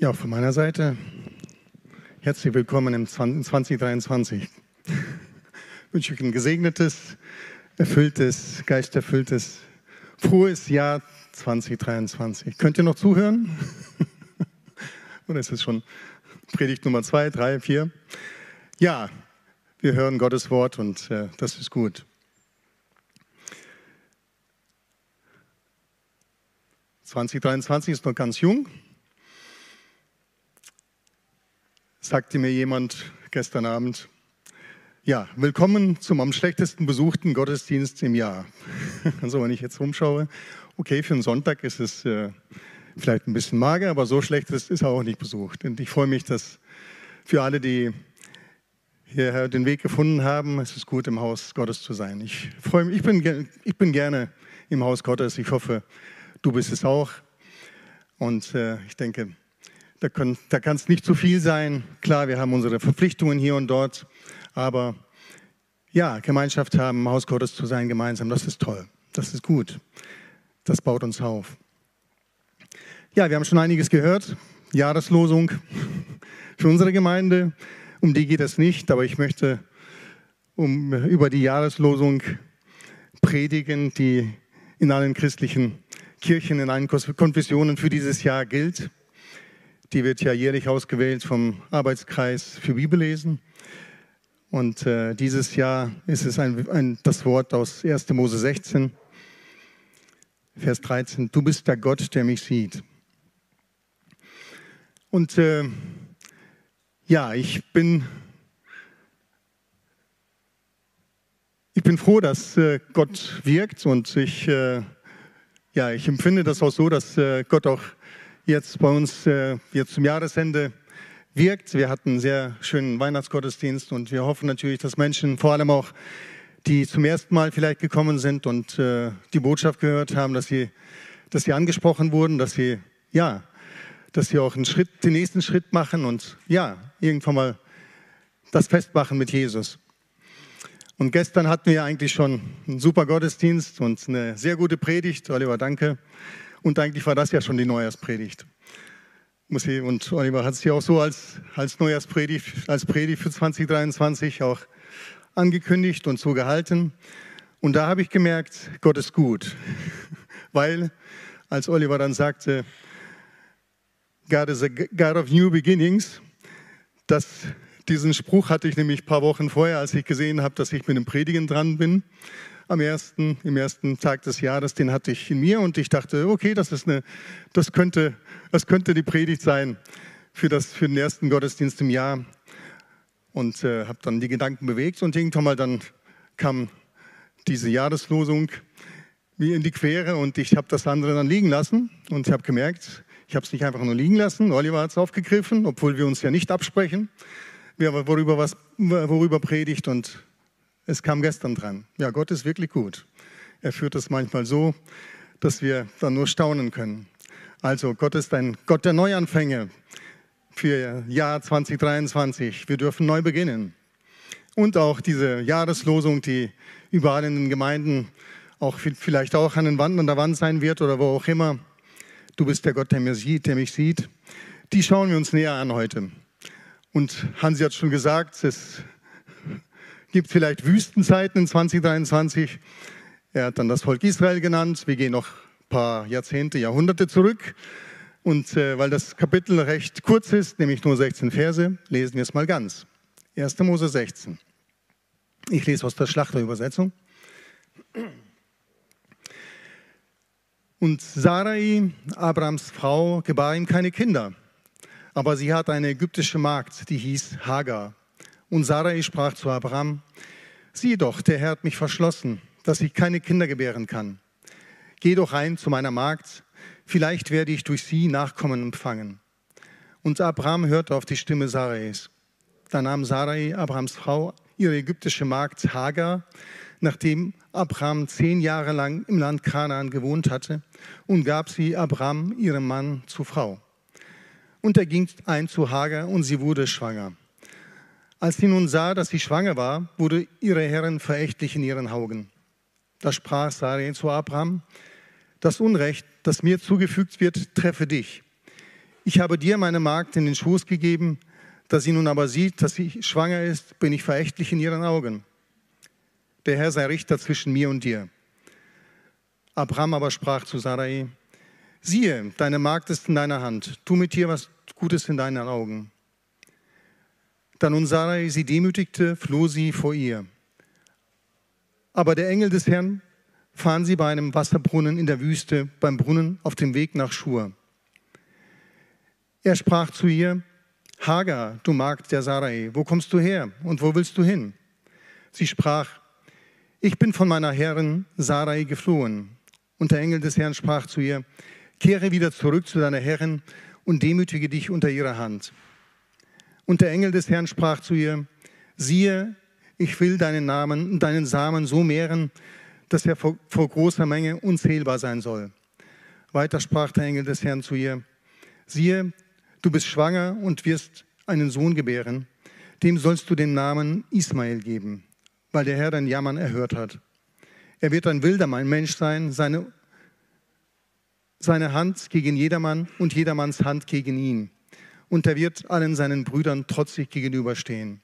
Ja, von meiner Seite herzlich willkommen im 2023. Ich wünsche euch ein gesegnetes, erfülltes, geisterfülltes, frohes Jahr 2023. Könnt ihr noch zuhören? Oder ist es schon Predigt Nummer zwei, drei, vier? Ja, wir hören Gottes Wort und äh, das ist gut. 2023 ist noch ganz jung. Sagte mir jemand gestern Abend, ja, willkommen zum am schlechtesten besuchten Gottesdienst im Jahr. Also wenn ich jetzt rumschaue, okay, für einen Sonntag ist es äh, vielleicht ein bisschen mager, aber so schlecht ist es auch nicht besucht. Und ich freue mich, dass für alle, die hierher den Weg gefunden haben, es ist gut, im Haus Gottes zu sein. Ich freue mich, ich bin, ich bin gerne im Haus Gottes. Ich hoffe, du bist es auch. Und äh, ich denke, da, kann es nicht zu viel sein. Klar, wir haben unsere Verpflichtungen hier und dort, aber ja, Gemeinschaft haben, Haus Gottes zu sein gemeinsam, das ist toll. Das ist gut. Das baut uns auf. Ja, wir haben schon einiges gehört. Jahreslosung für unsere Gemeinde. Um die geht es nicht, aber ich möchte um, über die Jahreslosung predigen, die in allen christlichen Kirchen, in allen Konfessionen für dieses Jahr gilt. Die wird ja jährlich ausgewählt vom Arbeitskreis für Bibellesen. Und äh, dieses Jahr ist es ein, ein, das Wort aus 1. Mose 16, Vers 13. Du bist der Gott, der mich sieht. Und äh, ja, ich bin, ich bin froh, dass äh, Gott wirkt und ich, äh, ja, ich empfinde das auch so, dass äh, Gott auch jetzt bei uns äh, jetzt zum Jahresende wirkt. Wir hatten einen sehr schönen Weihnachtsgottesdienst und wir hoffen natürlich, dass Menschen, vor allem auch die zum ersten Mal vielleicht gekommen sind und äh, die Botschaft gehört haben, dass sie, dass sie angesprochen wurden, dass sie, ja, dass sie auch einen Schritt, den nächsten Schritt machen und ja, irgendwann mal das festmachen mit Jesus. Und gestern hatten wir eigentlich schon einen super Gottesdienst und eine sehr gute Predigt. Oliver, danke. Und eigentlich war das ja schon die Neujahrspredigt. Und Oliver hat es ja auch so als, als Neujahrspredigt, als Predigt für 2023 auch angekündigt und so gehalten. Und da habe ich gemerkt, Gott ist gut. Weil, als Oliver dann sagte, God is a God of New Beginnings, das, diesen Spruch hatte ich nämlich ein paar Wochen vorher, als ich gesehen habe, dass ich mit dem Predigen dran bin am ersten, im ersten Tag des Jahres, den hatte ich in mir und ich dachte, okay, das, ist eine, das, könnte, das könnte die Predigt sein für, das, für den ersten Gottesdienst im Jahr. Und äh, habe dann die Gedanken bewegt und irgendwann mal dann kam diese Jahreslosung wie in die Quere und ich habe das andere dann liegen lassen und ich habe gemerkt, ich habe es nicht einfach nur liegen lassen. Oliver hat es aufgegriffen, obwohl wir uns ja nicht absprechen, wer worüber, was, worüber predigt und es kam gestern dran. Ja, Gott ist wirklich gut. Er führt es manchmal so, dass wir dann nur staunen können. Also Gott ist ein Gott der Neuanfänge für Jahr 2023. Wir dürfen neu beginnen. Und auch diese Jahreslosung, die überall in den Gemeinden auch vielleicht auch an, den Wand, an der Wand sein wird oder wo auch immer. Du bist der Gott, der, mir sieht, der mich sieht. Die schauen wir uns näher an heute. Und Hansi hat schon gesagt, es gibt vielleicht Wüstenzeiten in 2023. Er hat dann das Volk Israel genannt. Wir gehen noch ein paar Jahrzehnte, Jahrhunderte zurück. Und äh, weil das Kapitel recht kurz ist, nämlich nur 16 Verse, lesen wir es mal ganz. 1. Mose 16. Ich lese aus der Schlachterübersetzung. Und Sarai, Abrams Frau, gebar ihm keine Kinder. Aber sie hatte eine ägyptische Magd, die hieß Hagar. Und Sarai sprach zu Abraham, sieh doch, der Herr hat mich verschlossen, dass ich keine Kinder gebären kann. Geh doch rein zu meiner Magd, vielleicht werde ich durch sie Nachkommen empfangen. Und Abraham hörte auf die Stimme Sarais. Da nahm Sarai, Abrahams Frau, ihre ägyptische Magd Hagar, nachdem Abraham zehn Jahre lang im Land Kanaan gewohnt hatte, und gab sie Abraham, ihrem Mann, zur Frau. Und er ging ein zu Hagar und sie wurde schwanger. Als sie nun sah, dass sie schwanger war, wurde ihre Herrin verächtlich in ihren Augen. Da sprach Sarai zu Abraham, das Unrecht, das mir zugefügt wird, treffe dich. Ich habe dir meine Magd in den Schoß gegeben, da sie nun aber sieht, dass sie schwanger ist, bin ich verächtlich in ihren Augen. Der Herr sei Richter zwischen mir und dir. Abraham aber sprach zu Sarai, siehe, deine Magd ist in deiner Hand, tu mit ihr was Gutes in deinen Augen. Da nun Sarai sie demütigte, floh sie vor ihr. Aber der Engel des Herrn fahren sie bei einem Wasserbrunnen in der Wüste, beim Brunnen auf dem Weg nach Schur. Er sprach zu ihr, Hagar, du Magd der Sarai, wo kommst du her und wo willst du hin? Sie sprach, ich bin von meiner Herrin Sarai geflohen. Und der Engel des Herrn sprach zu ihr, kehre wieder zurück zu deiner Herrin und demütige dich unter ihrer Hand. Und der Engel des Herrn sprach zu ihr, siehe, ich will deinen Namen, deinen Samen so mehren, dass er vor, vor großer Menge unzählbar sein soll. Weiter sprach der Engel des Herrn zu ihr, siehe, du bist schwanger und wirst einen Sohn gebären, dem sollst du den Namen Ismael geben, weil der Herr dein Jammern erhört hat. Er wird ein wilder Mensch sein, seine, seine Hand gegen jedermann und jedermanns Hand gegen ihn. Und er wird allen seinen Brüdern trotzig gegenüberstehen.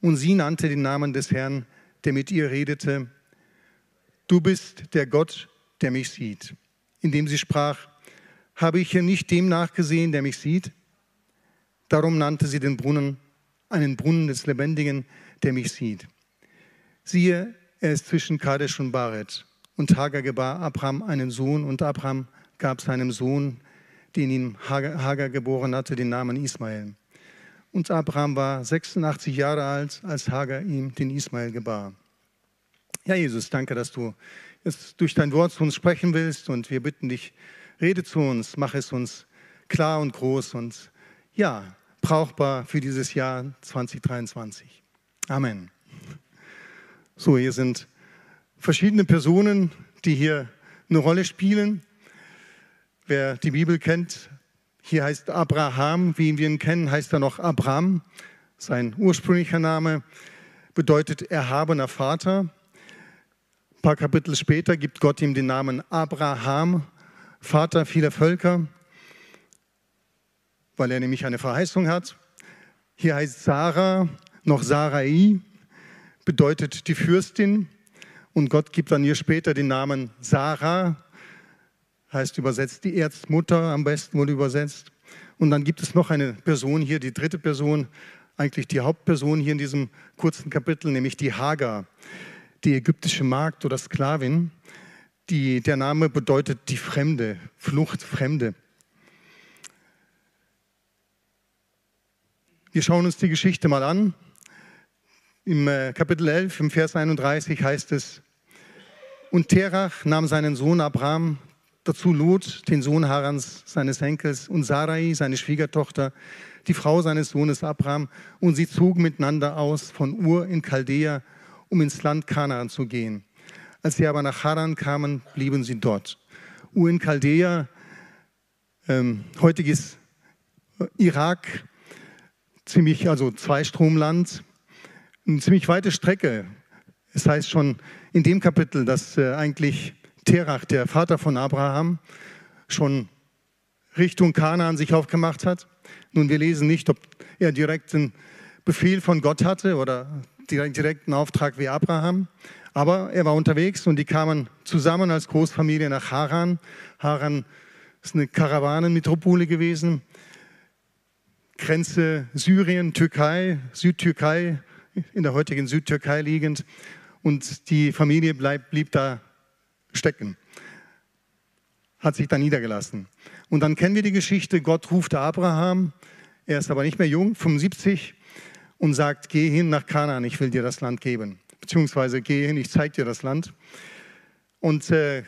Und sie nannte den Namen des Herrn, der mit ihr redete, Du bist der Gott, der mich sieht. Indem sie sprach, habe ich hier nicht dem nachgesehen, der mich sieht? Darum nannte sie den Brunnen einen Brunnen des Lebendigen, der mich sieht. Siehe, er ist zwischen Kadesh und Baret. Und Hagar gebar Abraham einen Sohn und Abraham gab seinem Sohn, den ihm Hagar geboren hatte, den Namen Ismael. Und Abraham war 86 Jahre alt, als Hagar ihm den Ismael gebar. Ja, Jesus, danke, dass du jetzt durch dein Wort zu uns sprechen willst und wir bitten dich, rede zu uns, mach es uns klar und groß und ja, brauchbar für dieses Jahr 2023. Amen. So, hier sind verschiedene Personen, die hier eine Rolle spielen. Wer die Bibel kennt, hier heißt Abraham, wie wir ihn kennen, heißt er noch Abraham. Sein ursprünglicher Name bedeutet erhabener Vater. Ein paar Kapitel später gibt Gott ihm den Namen Abraham, Vater vieler Völker, weil er nämlich eine Verheißung hat. Hier heißt Sarah noch Sarai, bedeutet die Fürstin. Und Gott gibt dann ihr später den Namen Sarah, heißt übersetzt die Erzmutter, am besten wohl übersetzt. Und dann gibt es noch eine Person hier, die dritte Person, eigentlich die Hauptperson hier in diesem kurzen Kapitel, nämlich die Hagar, die ägyptische Magd oder Sklavin. Die, der Name bedeutet die Fremde, Flucht, Fremde. Wir schauen uns die Geschichte mal an. Im äh, Kapitel 11, im Vers 31 heißt es, und Terach nahm seinen Sohn Abraham, dazu Lot, den Sohn Harans, seines Henkels, und Sarai, seine Schwiegertochter, die Frau seines Sohnes Abraham, und sie zogen miteinander aus von Ur in Chaldea, um ins Land Kanaan zu gehen. Als sie aber nach Haran kamen, blieben sie dort. Ur in Chaldea, ähm, heutiges Irak, ziemlich, also Zweistromland, eine ziemlich weite Strecke. Es heißt schon in dem Kapitel, dass äh, eigentlich Terach, der Vater von Abraham, schon Richtung Kanaan sich aufgemacht hat. Nun, wir lesen nicht, ob er direkt einen Befehl von Gott hatte oder direkt einen Auftrag wie Abraham, aber er war unterwegs und die kamen zusammen als Großfamilie nach Haran. Haran ist eine Karawanenmetropole gewesen. Grenze Syrien, Türkei, Südtürkei, in der heutigen Südtürkei liegend. Und die Familie bleib, blieb da stecken, hat sich da niedergelassen. Und dann kennen wir die Geschichte, Gott ruft Abraham, er ist aber nicht mehr jung, 75, und sagt, geh hin nach Kanaan, ich will dir das Land geben. Beziehungsweise geh hin, ich zeige dir das Land. Und äh,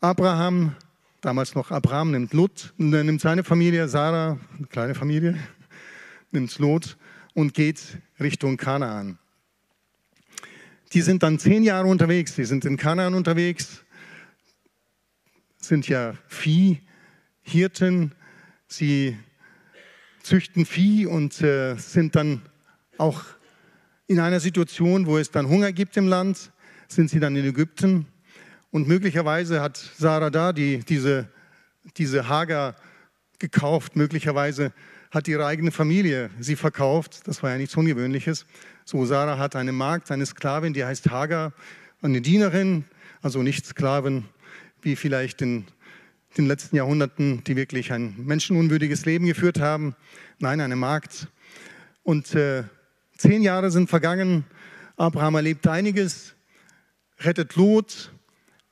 Abraham, damals noch Abraham, nimmt Lot, nimmt seine Familie, Sarah, eine kleine Familie, nimmt Lot und geht Richtung Kanaan. Die sind dann zehn Jahre unterwegs, die sind in Kanaan unterwegs, sind ja Viehhirten, sie züchten Vieh und äh, sind dann auch in einer Situation, wo es dann Hunger gibt im Land, sind sie dann in Ägypten. Und möglicherweise hat Sarah da, die, diese, diese Hager gekauft. Möglicherweise hat ihre eigene Familie sie verkauft. Das war ja nichts Ungewöhnliches. So, Sarah hat eine Magd, eine Sklavin, die heißt Hagar, eine Dienerin, also nicht Sklavin, wie vielleicht in den letzten Jahrhunderten, die wirklich ein menschenunwürdiges Leben geführt haben. Nein, eine Magd. Und äh, zehn Jahre sind vergangen. Abraham erlebt einiges, rettet Lot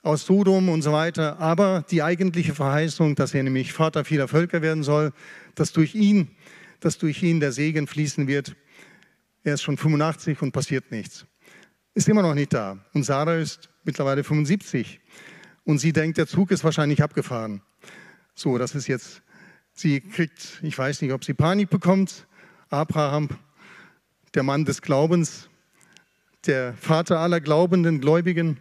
aus Sodom und so weiter. Aber die eigentliche Verheißung, dass er nämlich Vater vieler Völker werden soll, dass durch ihn, dass durch ihn der Segen fließen wird. Er ist schon 85 und passiert nichts. Ist immer noch nicht da. Und Sarah ist mittlerweile 75. Und sie denkt, der Zug ist wahrscheinlich abgefahren. So, das ist jetzt, sie kriegt, ich weiß nicht, ob sie Panik bekommt. Abraham, der Mann des Glaubens, der Vater aller glaubenden Gläubigen,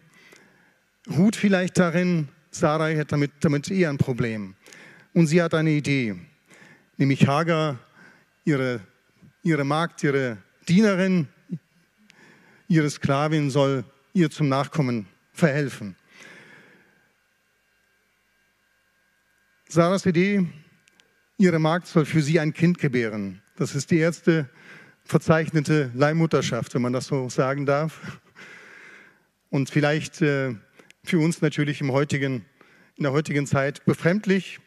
ruht vielleicht darin, Sarai hat damit, damit eher ein Problem. Und sie hat eine Idee, nämlich Hagar, ihre, ihre Magd, ihre Dienerin, ihre Sklavin soll ihr zum Nachkommen verhelfen. Sarahs Idee, ihre Magd soll für sie ein Kind gebären. Das ist die erste verzeichnete Leihmutterschaft, wenn man das so sagen darf. Und vielleicht äh, für uns natürlich im heutigen, in der heutigen Zeit befremdlich,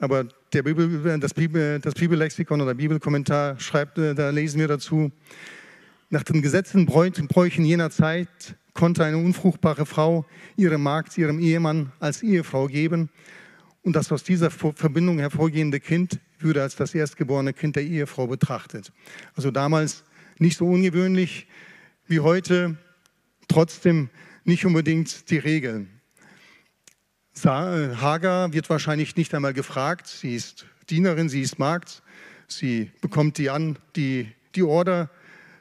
aber der Bibel, das, Bibel, das Bibellexikon oder Bibelkommentar schreibt, äh, da lesen wir dazu, nach den Gesetzen Bräuchen jener Zeit konnte eine unfruchtbare Frau ihre Magd ihrem Ehemann als Ehefrau geben. Und das aus dieser Verbindung hervorgehende Kind würde als das erstgeborene Kind der Ehefrau betrachtet. Also damals nicht so ungewöhnlich wie heute, trotzdem nicht unbedingt die Regel. Äh, Hagar wird wahrscheinlich nicht einmal gefragt. Sie ist Dienerin, sie ist Magd. Sie bekommt die, an, die, die Order,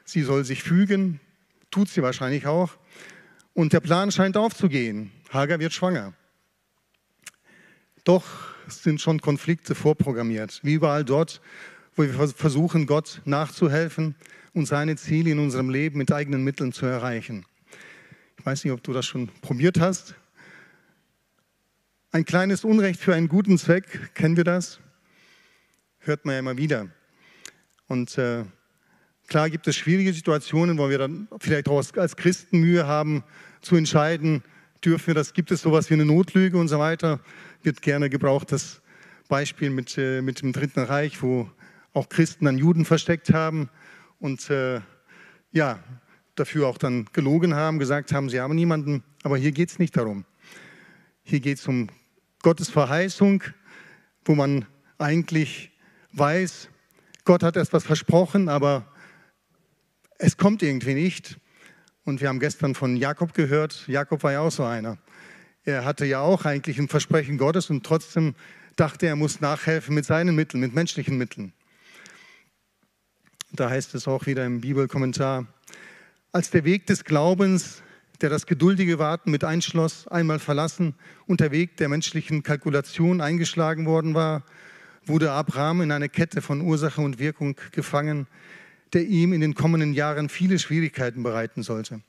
sie soll sich fügen. Tut sie wahrscheinlich auch. Und der Plan scheint aufzugehen. Hagar wird schwanger. Doch sind schon Konflikte vorprogrammiert. Wie überall dort, wo wir versuchen, Gott nachzuhelfen und seine Ziele in unserem Leben mit eigenen Mitteln zu erreichen. Ich weiß nicht, ob du das schon probiert hast. Ein kleines Unrecht für einen guten Zweck, kennen wir das? Hört man ja immer wieder. Und äh, klar gibt es schwierige Situationen, wo wir dann vielleicht auch als Christen Mühe haben zu entscheiden, dürfen wir das, gibt es sowas wie eine Notlüge und so weiter. Wird gerne gebraucht, das Beispiel mit, äh, mit dem Dritten Reich, wo auch Christen an Juden versteckt haben und äh, ja, dafür auch dann gelogen haben, gesagt haben, sie haben niemanden. Aber hier geht es nicht darum. Hier geht es um Gottes Verheißung, wo man eigentlich weiß, Gott hat etwas versprochen, aber es kommt irgendwie nicht. Und wir haben gestern von Jakob gehört, Jakob war ja auch so einer. Er hatte ja auch eigentlich ein Versprechen Gottes und trotzdem dachte er, er muss nachhelfen mit seinen Mitteln, mit menschlichen Mitteln. Da heißt es auch wieder im Bibelkommentar, als der Weg des Glaubens, der das geduldige Warten mit einschloss, einmal verlassen und der Weg der menschlichen Kalkulation eingeschlagen worden war, wurde Abraham in eine Kette von Ursache und Wirkung gefangen, der ihm in den kommenden Jahren viele Schwierigkeiten bereiten sollte.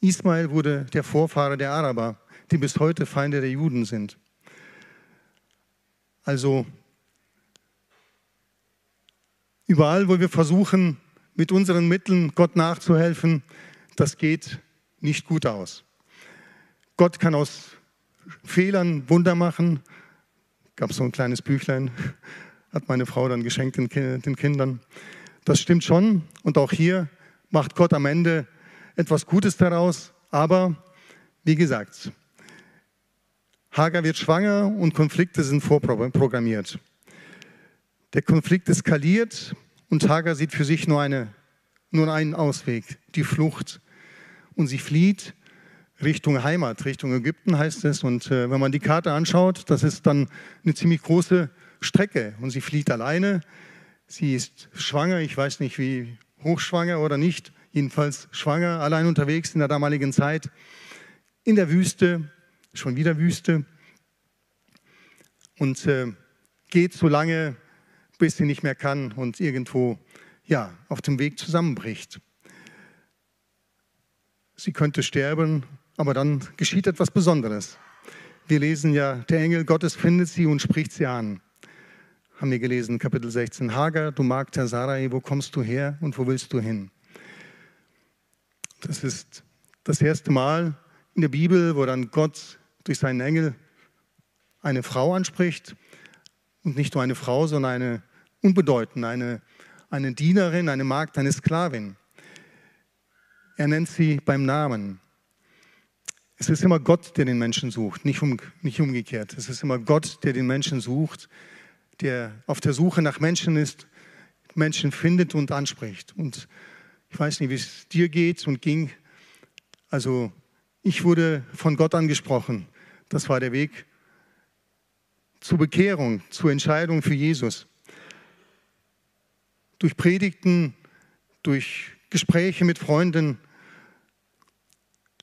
Ismael wurde der Vorfahre der Araber, die bis heute Feinde der Juden sind. Also überall, wo wir versuchen, mit unseren Mitteln Gott nachzuhelfen, das geht nicht gut aus. Gott kann aus Fehlern Wunder machen. Gab so ein kleines Büchlein, hat meine Frau dann geschenkt den Kindern. Das stimmt schon. Und auch hier macht Gott am Ende etwas Gutes daraus. Aber wie gesagt, Hagar wird schwanger und Konflikte sind vorprogrammiert. Der Konflikt eskaliert und Hagar sieht für sich nur, eine, nur einen Ausweg, die Flucht. Und sie flieht Richtung Heimat, Richtung Ägypten heißt es. Und äh, wenn man die Karte anschaut, das ist dann eine ziemlich große Strecke. Und sie flieht alleine Sie ist schwanger, ich weiß nicht wie hochschwanger oder nicht, jedenfalls schwanger, allein unterwegs in der damaligen Zeit, in der Wüste, schon wieder Wüste, und äh, geht so lange, bis sie nicht mehr kann und irgendwo ja, auf dem Weg zusammenbricht. Sie könnte sterben, aber dann geschieht etwas Besonderes. Wir lesen ja, der Engel Gottes findet sie und spricht sie an. haben wir gelesen, Kapitel 16. Hagar, du Magd der Sarai, wo kommst du her und wo willst du hin? Das ist das erste Mal in der Bibel, wo dann Gott durch seinen Engel eine Frau anspricht und nicht nur eine Frau, sondern eine unbedeutende, eine, eine Dienerin, eine Magd, eine Sklavin. Er nennt sie beim Namen. Es ist immer Gott, der den Menschen sucht, nicht, um, nicht umgekehrt. Es ist immer Gott, der den Menschen sucht, der auf der Suche nach Menschen ist, Menschen findet und anspricht. Und ich weiß nicht, wie es dir geht und ging. Also ich wurde von Gott angesprochen. Das war der Weg zur Bekehrung, zur Entscheidung für Jesus. Durch Predigten, durch Gespräche mit Freunden.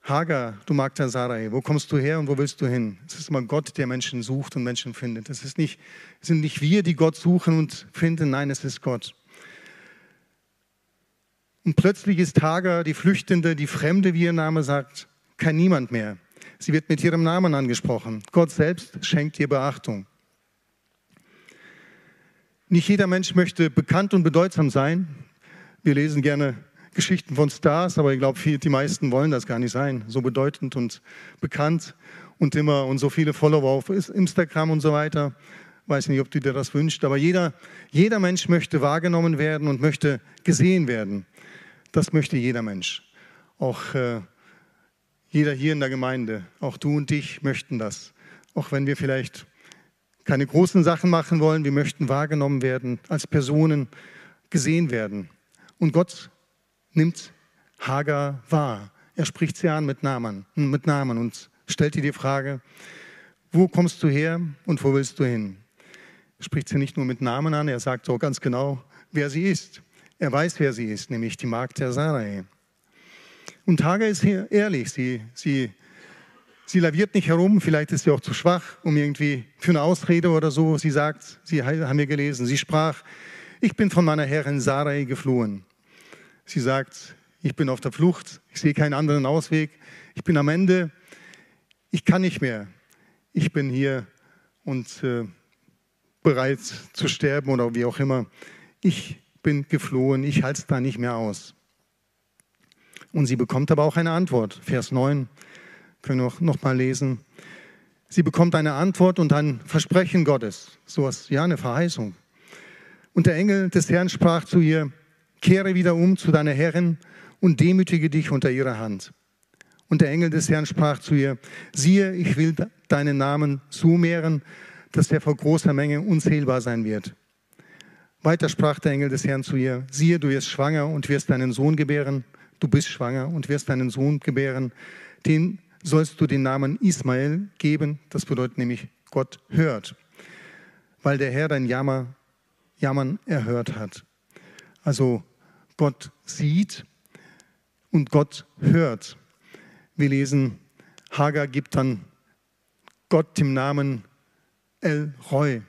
Hagar, du Magda Sarai, wo kommst du her und wo willst du hin? Es ist immer Gott, der Menschen sucht und Menschen findet. Es, ist nicht, es sind nicht wir, die Gott suchen und finden, nein, es ist Gott. Und plötzlich ist Hagar, die Flüchtende, die Fremde, wie ihr Name sagt, kein Niemand mehr. Sie wird mit ihrem Namen angesprochen. Gott selbst schenkt ihr Beachtung. Nicht jeder Mensch möchte bekannt und bedeutsam sein. Wir lesen gerne Geschichten von Stars, aber ich glaube, die meisten wollen das gar nicht sein. So bedeutend und bekannt und immer und so viele Follower auf Instagram und so weiter. Weiß nicht, ob du dir das wünschst, aber jeder, jeder Mensch möchte wahrgenommen werden und möchte gesehen werden. Das möchte jeder Mensch. Auch äh, jeder hier in der Gemeinde, auch du und ich möchten das. Auch wenn wir vielleicht keine großen Sachen machen wollen, wir möchten wahrgenommen werden, als Personen gesehen werden. Und Gott nimmt Hagar wahr. Er spricht sie an mit Namen, mit Namen und stellt ihr die Frage, wo kommst du her und wo willst du hin? Er spricht sie nicht nur mit Namen an, er sagt auch ganz genau, wer sie ist. Er weiß, wer sie ist, nämlich die Magd der Sarai. Und Hagar ist ehrlich, sie, sie, sie laviert nicht herum, vielleicht ist sie auch zu schwach, um irgendwie für eine Ausrede oder so. Sie sagt, sie haben wir gelesen, sie sprach, ich bin von meiner Herrin Sarai geflohen. Sie sagt, ich bin auf der Flucht, ich sehe keinen anderen Ausweg, ich bin am Ende, ich kann nicht mehr. Ich bin hier und äh, bereit zu sterben oder wie auch immer. Ich bin geflohen, ich halte es da nicht mehr aus. Und sie bekommt aber auch eine Antwort. Vers 9 können wir noch mal lesen. Sie bekommt eine Antwort und ein Versprechen Gottes. So was, ja, eine Verheißung. Und der Engel des Herrn sprach zu ihr, kehre wieder um zu deiner Herrin und demütige dich unter ihrer Hand. Und der Engel des Herrn sprach zu ihr, siehe, ich will deinen Namen so mehren, dass er vor großer Menge unzählbar sein wird. Weiter sprach der Engel des Herrn zu ihr, siehe, du wirst schwanger und wirst deinen Sohn gebären, du bist schwanger und wirst deinen Sohn gebären, den sollst du den Namen Ismael geben, das bedeutet nämlich Gott hört, weil der Herr dein Jammer, Jammern erhört hat. Also Gott sieht und Gott hört. Wir lesen, Hagar gibt dann Gott dem Namen El Roy,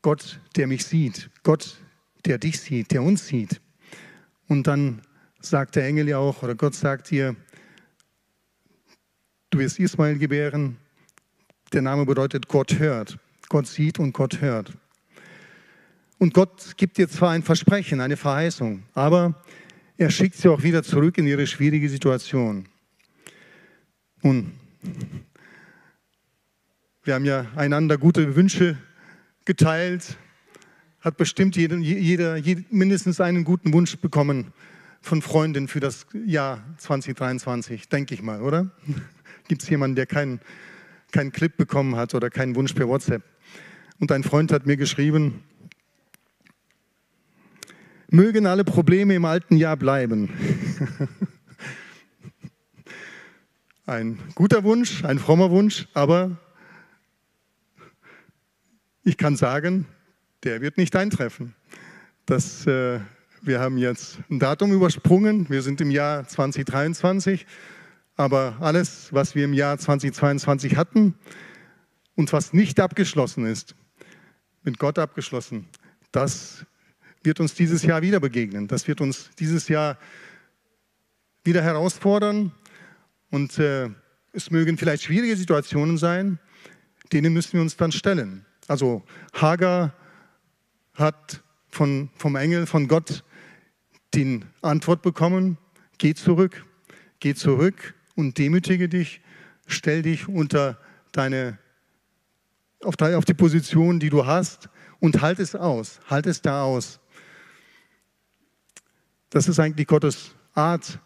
Gott, der mich sieht, Gott, der dich sieht, der uns sieht. Und dann sagt der Engel ja auch, oder Gott sagt dir, du wirst Ismael gebären. Der Name bedeutet Gott hört. Gott sieht und Gott hört. Und Gott gibt dir zwar ein Versprechen, eine Verheißung, aber er schickt sie auch wieder zurück in ihre schwierige Situation. Nun, wir haben ja einander gute Wünsche geteilt, hat bestimmt jeder, jeder, jeder mindestens einen guten Wunsch bekommen von Freunden für das Jahr 2023, denke ich mal, oder? Gibt es jemanden, der keinen kein Clip bekommen hat oder keinen Wunsch per WhatsApp? Und ein Freund hat mir geschrieben, mögen alle Probleme im alten Jahr bleiben. ein guter Wunsch, ein frommer Wunsch, aber ich kann sagen, der wird nicht eintreffen. Das, äh, wir haben jetzt ein Datum übersprungen, wir sind im Jahr 2023, aber alles, was wir im Jahr 2022 hatten und was nicht abgeschlossen ist, mit Gott abgeschlossen, das wird uns dieses Jahr wieder begegnen. Das wird uns dieses Jahr wieder herausfordern und äh, es mögen vielleicht schwierige Situationen sein, denen müssen wir uns dann stellen. Also Hagar hat von, vom Engel, von Gott die Antwort bekommen, geh zurück, geh zurück und demütige dich, stell dich unter deine, auf, die, auf die Position, die du hast und halt es aus, halt es da aus. Das ist eigentlich Gottes Art,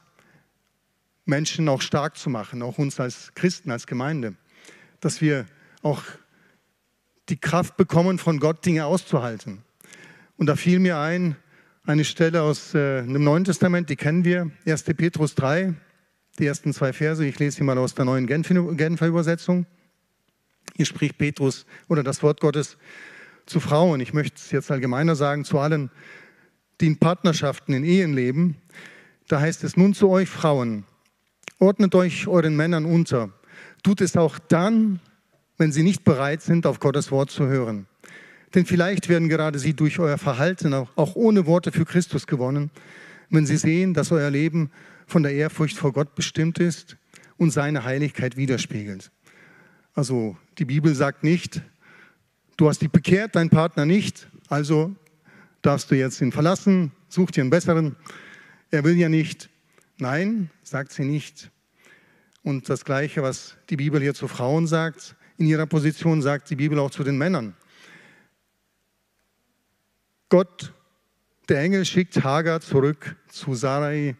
Menschen auch stark zu machen, auch uns als Christen, als Gemeinde, dass wir auch die Kraft bekommen, von Gott Dinge auszuhalten. Und da fiel mir ein, eine Stelle aus äh, dem Neuen Testament, die kennen wir, 1. Petrus 3, die ersten zwei Verse. Ich lese sie mal aus der neuen Genfer Übersetzung. Hier spricht Petrus oder das Wort Gottes zu Frauen. Ich möchte es jetzt allgemeiner sagen, zu allen, die in Partnerschaften, in Ehen leben. Da heißt es nun zu euch Frauen, ordnet euch euren Männern unter. Tut es auch dann, wenn sie nicht bereit sind, auf Gottes Wort zu hören. Denn vielleicht werden gerade sie durch euer Verhalten auch, ohne Worte für Christus gewonnen, wenn sie sehen, dass euer Leben von der Ehrfurcht vor Gott bestimmt ist und seine Heiligkeit widerspiegelt. Also die Bibel sagt nicht, du hast dich bekehrt, dein Partner nicht, also darfst du jetzt ihn verlassen, such dir einen besseren. Er will ja nicht. Nein, sagt sie nicht. Und das Gleiche, was die Bibel hier zu Frauen sagt, in ihrer Position sagt die Bibel auch zu den Männern. Gott, der Engel, schickt Hagar zurück zu Sarai.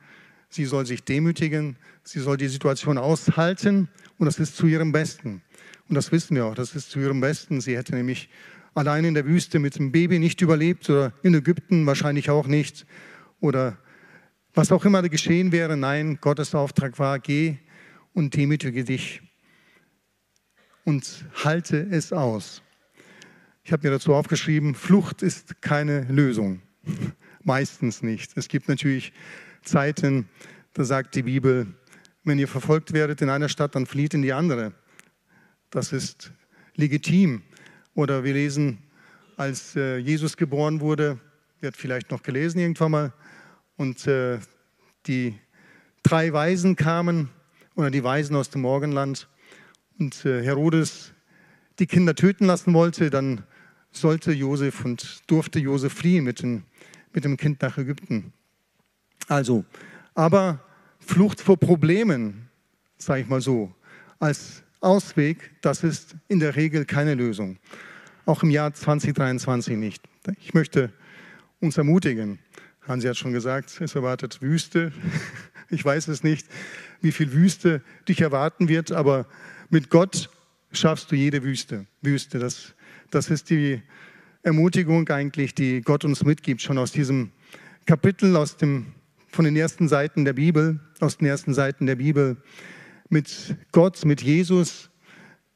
Sie soll sich demütigen, sie soll die Situation aushalten und das ist zu ihrem Besten. Und das wissen wir auch, das ist zu ihrem Besten. Sie hätte nämlich allein in der Wüste mit dem Baby nicht überlebt oder in Ägypten wahrscheinlich auch nicht oder was auch immer geschehen wäre. Nein, Gottes Auftrag war, geh und demütige dich und halte es aus. Ich habe mir dazu aufgeschrieben, Flucht ist keine Lösung. Meistens nicht. Es gibt natürlich Zeiten, da sagt die Bibel, wenn ihr verfolgt werdet in einer Stadt, dann flieht in die andere. Das ist legitim. Oder wir lesen, als äh, Jesus geboren wurde, wird vielleicht noch gelesen irgendwann mal, und äh, die drei Weisen kamen, oder die Weisen aus dem Morgenland, und äh, Herodes die Kinder töten lassen wollte, dann sollte Josef und durfte Josef fliehen mit dem, mit dem Kind nach Ägypten. Also, aber Flucht vor Problemen, sage ich mal so, als Ausweg, das ist in der Regel keine Lösung. Auch im Jahr 2023 nicht. Ich möchte uns ermutigen. Hansi hat schon gesagt, es erwartet Wüste. Ich weiß es nicht, wie viel Wüste dich erwarten wird, aber mit Gott schaffst du jede Wüste. Wüste, das, das ist die Ermutigung eigentlich, die Gott uns mitgibt, schon aus diesem Kapitel, aus dem, von den ersten Seiten der Bibel, aus den ersten Seiten der Bibel. Mit Gott, mit Jesus,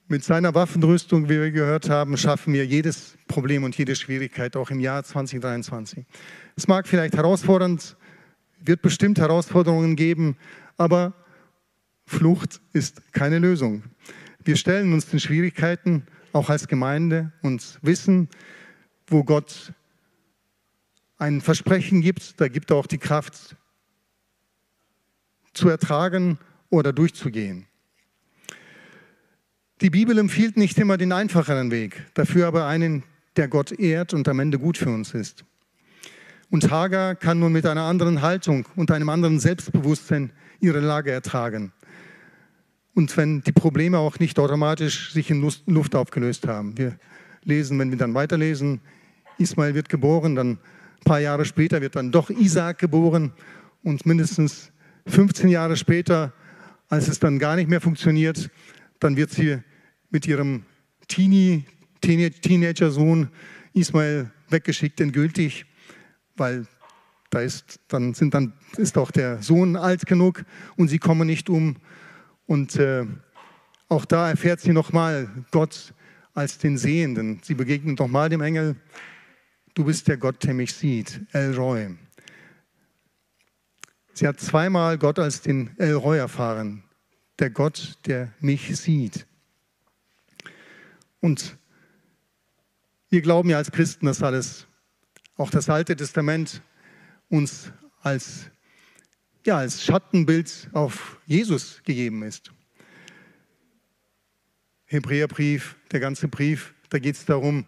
mit seiner Waffenrüstung, wie wir gehört haben, schaffen wir jedes Problem und jede Schwierigkeit auch im Jahr 2023. Es mag vielleicht herausfordernd, wird bestimmt Herausforderungen geben, aber Flucht ist keine Lösung. Wir stellen uns den Schwierigkeiten auch als Gemeinde und wissen, wo Gott ein Versprechen gibt, da gibt er auch die Kraft zu ertragen oder durchzugehen. Die Bibel empfiehlt nicht immer den einfacheren Weg, dafür aber einen, der Gott ehrt und am Ende gut für uns ist. Und Hagar kann nun mit einer anderen Haltung und einem anderen Selbstbewusstsein ihre Lage ertragen und wenn die Probleme auch nicht automatisch sich in Luft aufgelöst haben. Wir lesen, wenn wir dann weiterlesen, Ismael wird geboren, dann ein paar Jahre später wird dann doch Isaac geboren und mindestens 15 Jahre später, als es dann gar nicht mehr funktioniert, dann wird sie mit ihrem Teenager-Sohn Ismael weggeschickt, endgültig, weil da ist, dann sind dann, ist auch der Sohn alt genug und sie kommen nicht um und äh, auch da erfährt sie nochmal Gott als den Sehenden. Sie begegnet nochmal dem Engel. Du bist der Gott, der mich sieht, El Roy. Sie hat zweimal Gott als den El Roy erfahren, der Gott, der mich sieht. Und wir glauben ja als Christen, dass alles, auch das Alte Testament, uns als ja, als Schattenbild auf Jesus gegeben ist. Hebräerbrief, der ganze Brief, da geht es darum,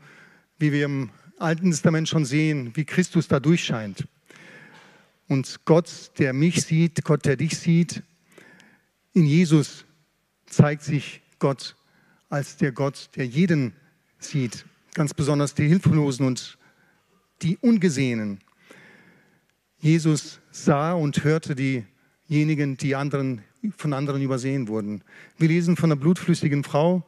wie wir im Alten Testament schon sehen, wie Christus da durchscheint. Und Gott, der mich sieht, Gott, der dich sieht, in Jesus zeigt sich Gott als der Gott, der jeden sieht, ganz besonders die Hilflosen und die Ungesehenen. Jesus sah und hörte diejenigen, die anderen, von anderen übersehen wurden. Wir lesen von einer blutflüssigen Frau.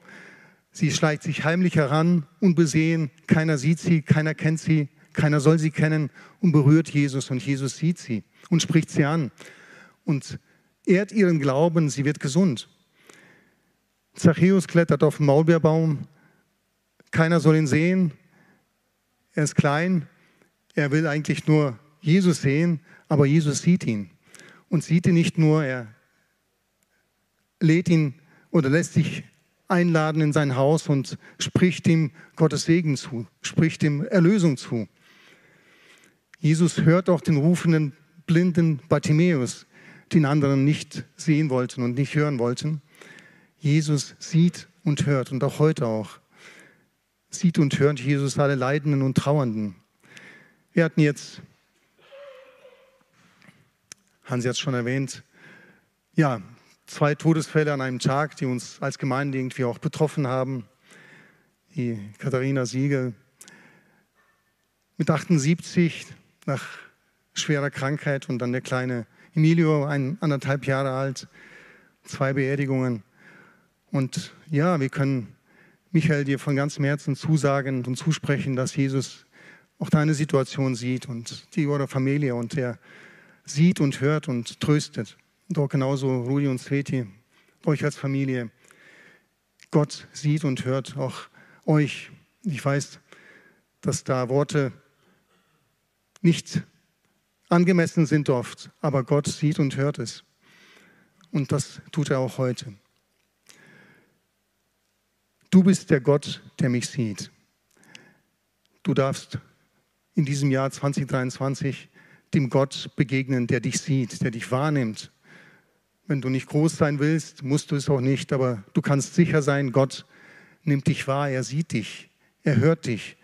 Sie schleicht sich heimlich heran, unbesehen. Keiner sieht sie, keiner kennt sie, keiner soll sie kennen und berührt Jesus. Und Jesus sieht sie und spricht sie an und ehrt ihren Glauben. Sie wird gesund. Zachäus klettert auf den Maulbeerbaum. Keiner soll ihn sehen. Er ist klein. Er will eigentlich nur Jesus sehen, aber Jesus sieht ihn. Und sieht ihn nicht nur, er lädt ihn oder lässt sich einladen in sein Haus und spricht ihm Gottes Segen zu, spricht ihm Erlösung zu. Jesus hört auch den rufenden blinden Bartimäus, den anderen nicht sehen wollten und nicht hören wollten. Jesus sieht und hört und auch heute auch sieht und hört Jesus alle Leidenden und Trauernden. Wir hatten jetzt Hansi hat es schon erwähnt, ja, zwei Todesfälle an einem Tag, die uns als Gemeinde irgendwie auch betroffen haben. Die Katharina Siegel mit 78 nach schwerer Krankheit und dann der kleine Emilio, ein, anderthalb Jahre alt, zwei Beerdigungen. Und ja, wir können Michael dir von ganzem Herzen zusagen und zusprechen, dass Jesus auch deine Situation sieht und die oder Familie und der sieht und hört und tröstet. Und auch genauso Rudi und Sveti, euch als Familie. Gott sieht und hört auch euch. Ich weiß, dass da Worte nicht angemessen sind oft, aber Gott sieht und hört es. Und das tut er auch heute. Du bist der Gott, der mich sieht. Du darfst in diesem Jahr 2023 dem Gott begegnen, der dich sieht, der dich wahrnimmt. Wenn du nicht groß sein willst, musst du es auch nicht, aber du kannst sicher sein, Gott nimmt dich wahr, er sieht dich, er hört dich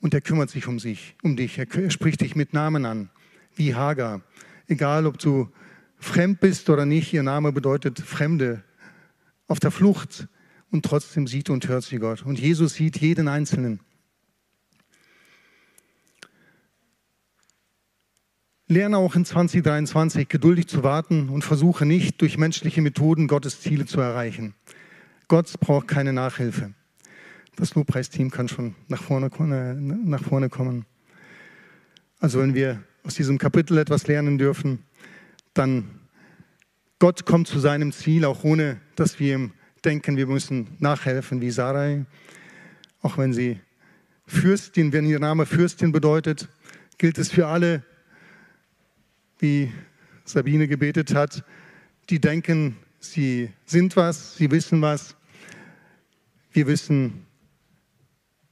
und er kümmert sich um, sich, um dich. Er spricht dich mit Namen an, wie Hagar. Egal, ob du fremd bist oder nicht, ihr Name bedeutet Fremde, auf der Flucht und trotzdem sieht und hört sie Gott. Und Jesus sieht jeden Einzelnen. Lerne auch in 2023 geduldig zu warten und versuche nicht, durch menschliche Methoden Gottes Ziele zu erreichen. Gott braucht keine Nachhilfe. Das Lobpreisteam kann schon nach vorne, äh, nach vorne kommen. Also wenn wir aus diesem Kapitel etwas lernen dürfen, dann Gott kommt zu seinem Ziel, auch ohne dass wir ihm denken, wir müssen nachhelfen wie Sarai. Auch wenn sie Fürstin, wenn ihr Name Fürstin bedeutet, gilt es für alle, wie Sabine gebetet hat, die denken, sie sind was, sie wissen was. Wir wissen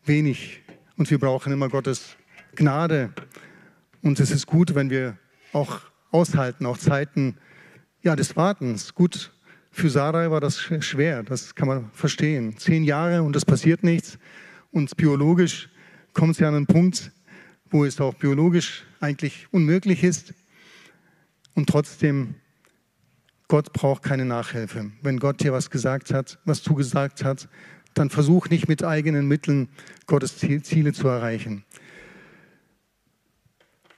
wenig und wir brauchen immer Gottes Gnade. Und es ist gut, wenn wir auch aushalten, auch Zeiten ja, des Wartens. Gut, für Sarai war das schwer, das kann man verstehen. Zehn Jahre und es passiert nichts. Und biologisch kommt es ja an einen Punkt, wo es auch biologisch eigentlich unmöglich ist. Und trotzdem, Gott braucht keine Nachhilfe. Wenn Gott dir was gesagt hat, was zugesagt hat, dann versuch nicht mit eigenen Mitteln Gottes Ziele zu erreichen.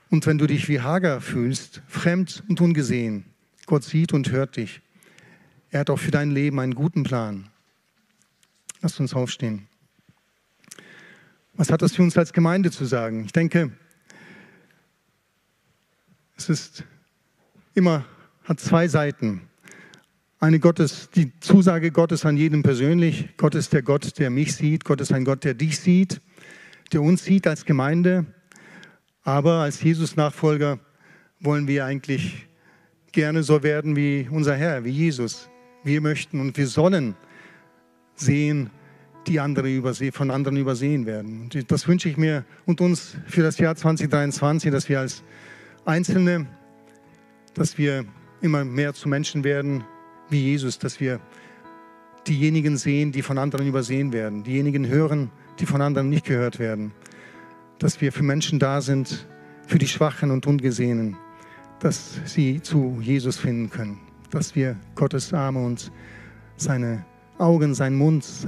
Und wenn du dich wie Hager fühlst, fremd und ungesehen, Gott sieht und hört dich. Er hat auch für dein Leben einen guten Plan. Lass uns aufstehen. Was hat das für uns als Gemeinde zu sagen? Ich denke, es ist immer hat zwei Seiten. Eine Gottes, die Zusage Gottes an jedem persönlich. Gott ist der Gott, der mich sieht. Gott ist ein Gott, der dich sieht, der uns sieht als Gemeinde. Aber als Jesus-Nachfolger wollen wir eigentlich gerne so werden wie unser Herr, wie Jesus. Wir möchten und wir sollen sehen, die andere von anderen übersehen werden. Und das wünsche ich mir und uns für das Jahr 2023, dass wir als Einzelne dass wir immer mehr zu Menschen werden wie Jesus, dass wir diejenigen sehen, die von anderen übersehen werden, diejenigen hören, die von anderen nicht gehört werden, dass wir für Menschen da sind, für die Schwachen und Ungesehenen, dass sie zu Jesus finden können, dass wir Gottes Arme und seine Augen, sein Mund,